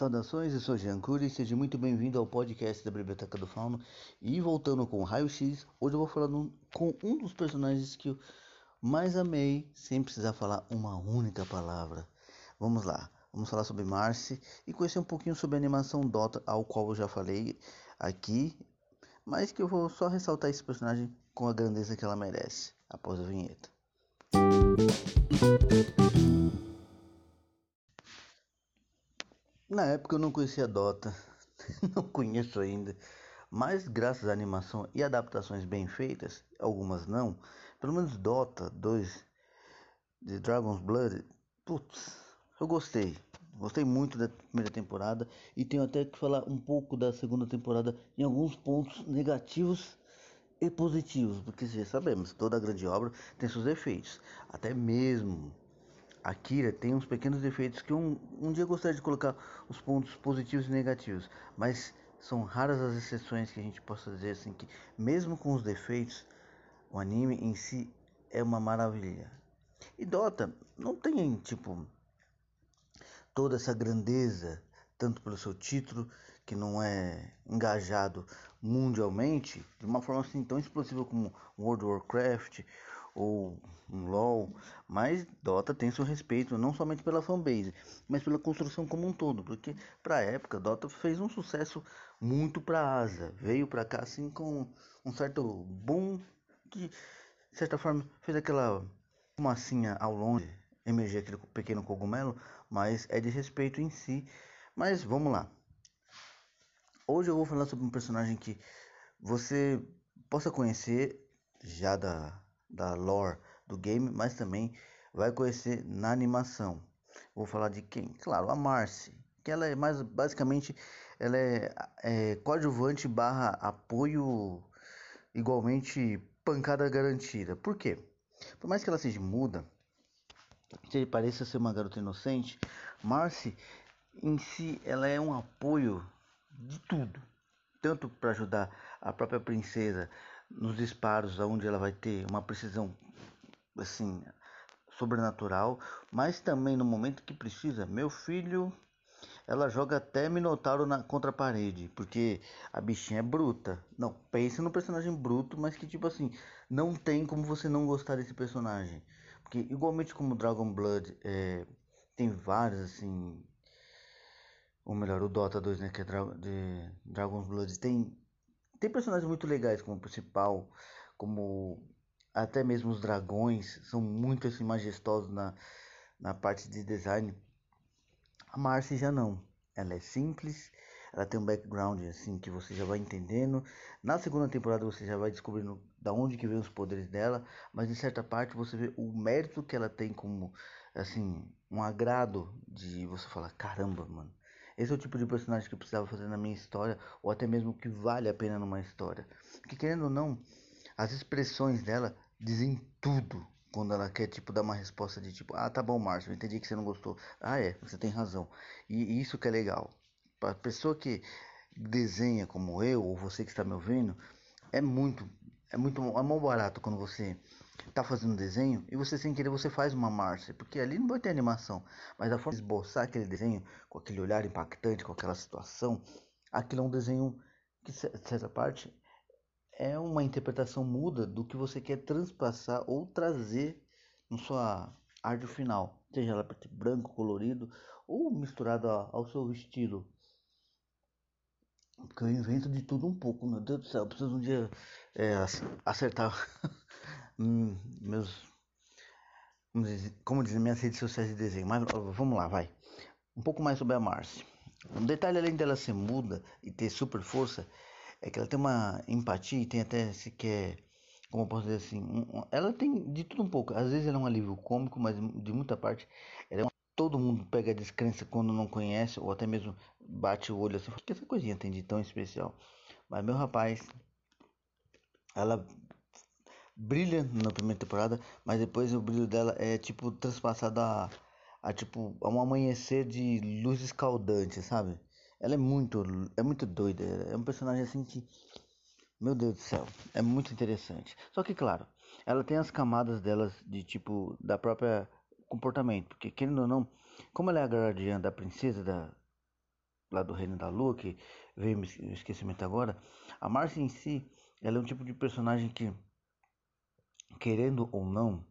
Saudações, eu sou Jean Cury, seja muito bem-vindo ao podcast da Biblioteca do Fauno. E voltando com Raio X, hoje eu vou falar com um dos personagens que eu mais amei, sem precisar falar uma única palavra. Vamos lá, vamos falar sobre Marcy e conhecer um pouquinho sobre a animação Dota, ao qual eu já falei aqui, mas que eu vou só ressaltar esse personagem com a grandeza que ela merece, após a vinheta. Na época eu não conhecia Dota, não conheço ainda, mas graças à animação e adaptações bem feitas, algumas não, pelo menos Dota 2 de Dragon's Blood, putz, eu gostei. Gostei muito da primeira temporada e tenho até que falar um pouco da segunda temporada em alguns pontos negativos e positivos, porque já sabemos, toda grande obra tem seus defeitos, até mesmo Akira tem uns pequenos defeitos que um, um dia gostaria de colocar os pontos positivos e negativos, mas são raras as exceções que a gente possa dizer assim que mesmo com os defeitos, o anime em si é uma maravilha. E Dota não tem tipo toda essa grandeza, tanto pelo seu título, que não é engajado mundialmente, de uma forma assim tão explosiva como World of Warcraft ou um LoL, mas Dota tem seu respeito não somente pela fanbase, mas pela construção como um todo, porque para época Dota fez um sucesso muito para asa, veio para cá assim com um certo boom que de certa forma fez aquela fumacinha ao longe emergir aquele pequeno cogumelo, mas é de respeito em si. Mas vamos lá. Hoje eu vou falar sobre um personagem que você possa conhecer já da da lore do game, mas também vai conhecer na animação. Vou falar de quem? Claro, a Marcy, que ela é mais basicamente ela é, é coadjuvante barra apoio igualmente pancada garantida. Por quê? Por mais que ela seja muda, se pareça ser uma garota inocente, Marcy em si ela é um apoio de tudo, tanto para ajudar a própria princesa nos disparos, onde ela vai ter uma precisão assim sobrenatural, mas também no momento que precisa, meu filho, ela joga até Minotauro na contra parede, porque a bichinha é bruta. Não, pense no personagem bruto, mas que tipo assim, não tem como você não gostar desse personagem. Porque igualmente como Dragon Blood é, tem vários assim, ou melhor, o Dota 2, né, que é de Dragon Blood tem tem personagens muito legais como o principal, como até mesmo os dragões, são muito assim majestosos na, na parte de design. A Marcy já não. Ela é simples, ela tem um background assim que você já vai entendendo. Na segunda temporada você já vai descobrindo da onde que vem os poderes dela, mas em certa parte você vê o mérito que ela tem como assim, um agrado de você falar, caramba, mano. Esse é o tipo de personagem que eu precisava fazer na minha história, ou até mesmo que vale a pena numa história. Porque querendo ou não, as expressões dela dizem tudo quando ela quer tipo dar uma resposta de tipo, ah, tá bom, Márcio, eu entendi que você não gostou. Ah, é, você tem razão. E, e isso que é legal. Para pessoa que desenha como eu ou você que está me ouvindo, é muito é muito é muito barato quando você tá fazendo desenho e você sem querer você faz uma marcha, porque ali não vai ter animação, mas a forma de esboçar aquele desenho com aquele olhar impactante, com aquela situação, aquilo é um desenho que certa parte é uma interpretação muda do que você quer transpassar ou trazer na sua arte final, seja ela branco, colorido ou misturado ao seu estilo. Porque eu invento de tudo um pouco, meu Deus do céu, eu preciso um dia é, acertar meus. Como dizem minhas redes sociais de desenho. Mas vamos lá, vai. Um pouco mais sobre a Marcy. Um detalhe além dela ser muda e ter super força é que ela tem uma empatia e tem até se quer, como eu posso dizer assim, um, ela tem de tudo um pouco. Às vezes ela é um alívio cômico, mas de muita parte ela é uma, todo mundo pega a descrença quando não conhece ou até mesmo bate o olho assim, que essa coisinha tem de tão especial. Mas meu rapaz, ela brilha na primeira temporada, mas depois o brilho dela é tipo transpassado a, a tipo a um amanhecer de luz escaldante, sabe? Ela é muito é muito doida, é um personagem assim que meu Deus do céu, é muito interessante. Só que claro, ela tem as camadas delas de tipo da própria comportamento, porque querendo ou não, como ela é a guardiã da princesa da lá do Reino da Lua, que veio me esquecimento agora, a Marcia em si, ela é um tipo de personagem que, querendo ou não,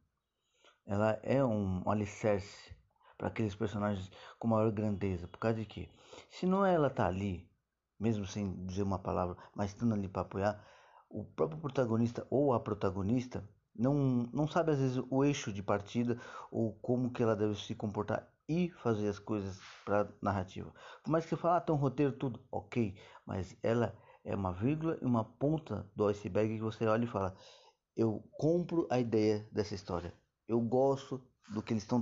ela é um, alicerce para aqueles personagens com maior grandeza. Por causa de que, se não é ela tá ali, mesmo sem dizer uma palavra, mas estando ali para apoiar, o próprio protagonista ou a protagonista não, não sabe às vezes o eixo de partida ou como que ela deve se comportar e fazer as coisas para narrativa. Por mais que fale, ah, tem um roteiro tudo, ok, mas ela é uma vírgula e uma ponta do iceberg que você olha e fala, eu compro a ideia dessa história, eu gosto do que eles estão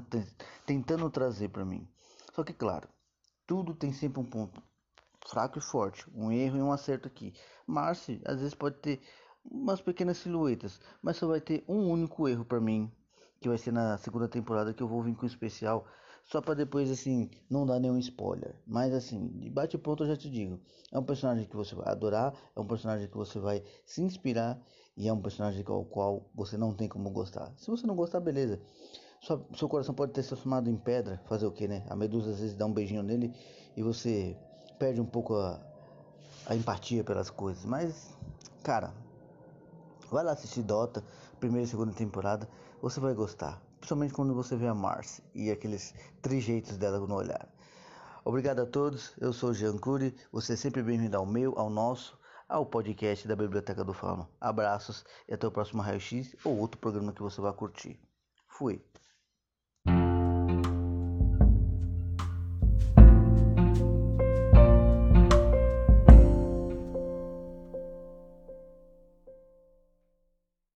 tentando trazer para mim. Só que claro, tudo tem sempre um ponto fraco e forte, um erro e um acerto aqui. Marcy às vezes pode ter umas pequenas silhuetas, mas só vai ter um único erro para mim, que vai ser na segunda temporada que eu vou vir com um especial, só para depois assim não dar nenhum spoiler. Mas assim, de bate ponto eu já te digo, é um personagem que você vai adorar, é um personagem que você vai se inspirar e é um personagem com o qual você não tem como gostar. Se você não gostar, beleza. Sua, seu coração pode ter se transformado em pedra, fazer o que, né? A medusa às vezes dá um beijinho nele e você perde um pouco a, a empatia pelas coisas. Mas, cara, vai lá assistir Dota, primeira e segunda temporada, você vai gostar. Principalmente quando você vê a Mars e aqueles trejeitos dela no olhar. Obrigado a todos, eu sou o Jean Cury, você é sempre bem-vindo ao meu, ao nosso, ao podcast da Biblioteca do Fama. Abraços e até o próximo Raio X ou outro programa que você vai curtir. Fui.